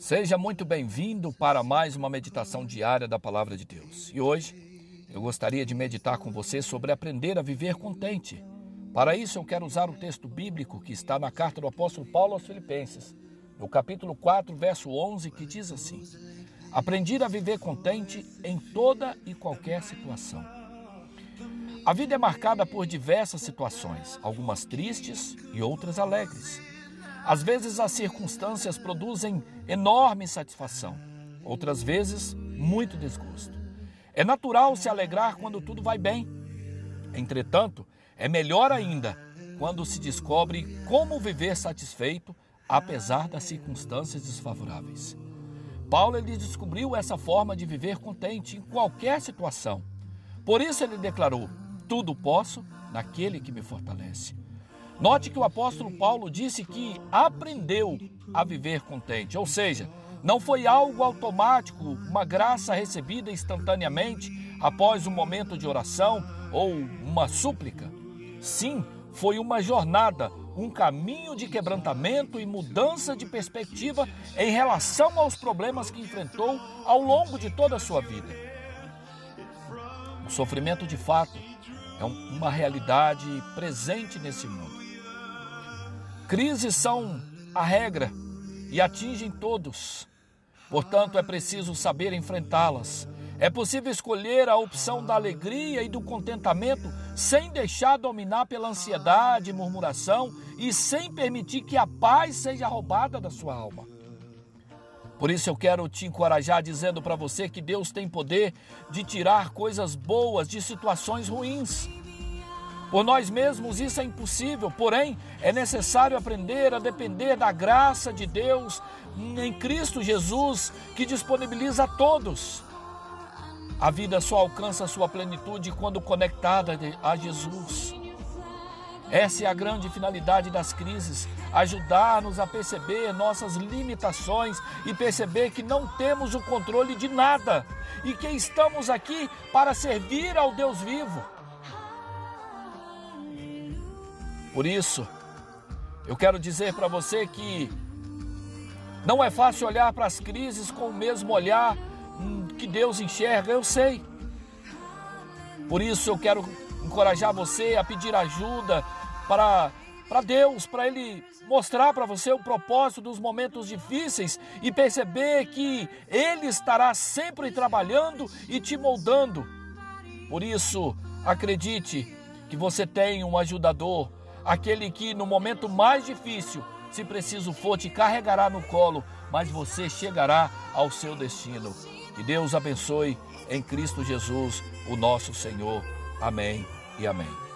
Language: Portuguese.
Seja muito bem-vindo para mais uma meditação diária da Palavra de Deus. E hoje eu gostaria de meditar com você sobre aprender a viver contente. Para isso eu quero usar o texto bíblico que está na carta do apóstolo Paulo aos Filipenses, no capítulo 4, verso 11, que diz assim: Aprendi a viver contente em toda e qualquer situação. A vida é marcada por diversas situações, algumas tristes e outras alegres. Às vezes as circunstâncias produzem enorme satisfação, outras vezes muito desgosto. É natural se alegrar quando tudo vai bem. Entretanto, é melhor ainda quando se descobre como viver satisfeito apesar das circunstâncias desfavoráveis. Paulo ele descobriu essa forma de viver contente em qualquer situação. Por isso ele declarou: Tudo posso naquele que me fortalece. Note que o apóstolo Paulo disse que aprendeu a viver contente, ou seja, não foi algo automático, uma graça recebida instantaneamente após um momento de oração ou uma súplica. Sim, foi uma jornada, um caminho de quebrantamento e mudança de perspectiva em relação aos problemas que enfrentou ao longo de toda a sua vida. O sofrimento de fato é uma realidade presente nesse mundo. Crises são a regra e atingem todos. Portanto, é preciso saber enfrentá-las. É possível escolher a opção da alegria e do contentamento sem deixar dominar pela ansiedade, murmuração e sem permitir que a paz seja roubada da sua alma. Por isso eu quero te encorajar dizendo para você que Deus tem poder de tirar coisas boas de situações ruins. Por nós mesmos isso é impossível, porém é necessário aprender a depender da graça de Deus em Cristo Jesus, que disponibiliza a todos. A vida só alcança sua plenitude quando conectada a Jesus. Essa é a grande finalidade das crises: ajudar-nos a perceber nossas limitações e perceber que não temos o controle de nada e que estamos aqui para servir ao Deus vivo. Por isso, eu quero dizer para você que não é fácil olhar para as crises com o mesmo olhar que Deus enxerga, eu sei. Por isso eu quero encorajar você a pedir ajuda para para Deus, para Ele mostrar para você o propósito dos momentos difíceis e perceber que Ele estará sempre trabalhando e te moldando. Por isso, acredite que você tem um ajudador, aquele que no momento mais difícil, se preciso for, te carregará no colo, mas você chegará ao seu destino. Que Deus abençoe em Cristo Jesus, o nosso Senhor. Amém e amém.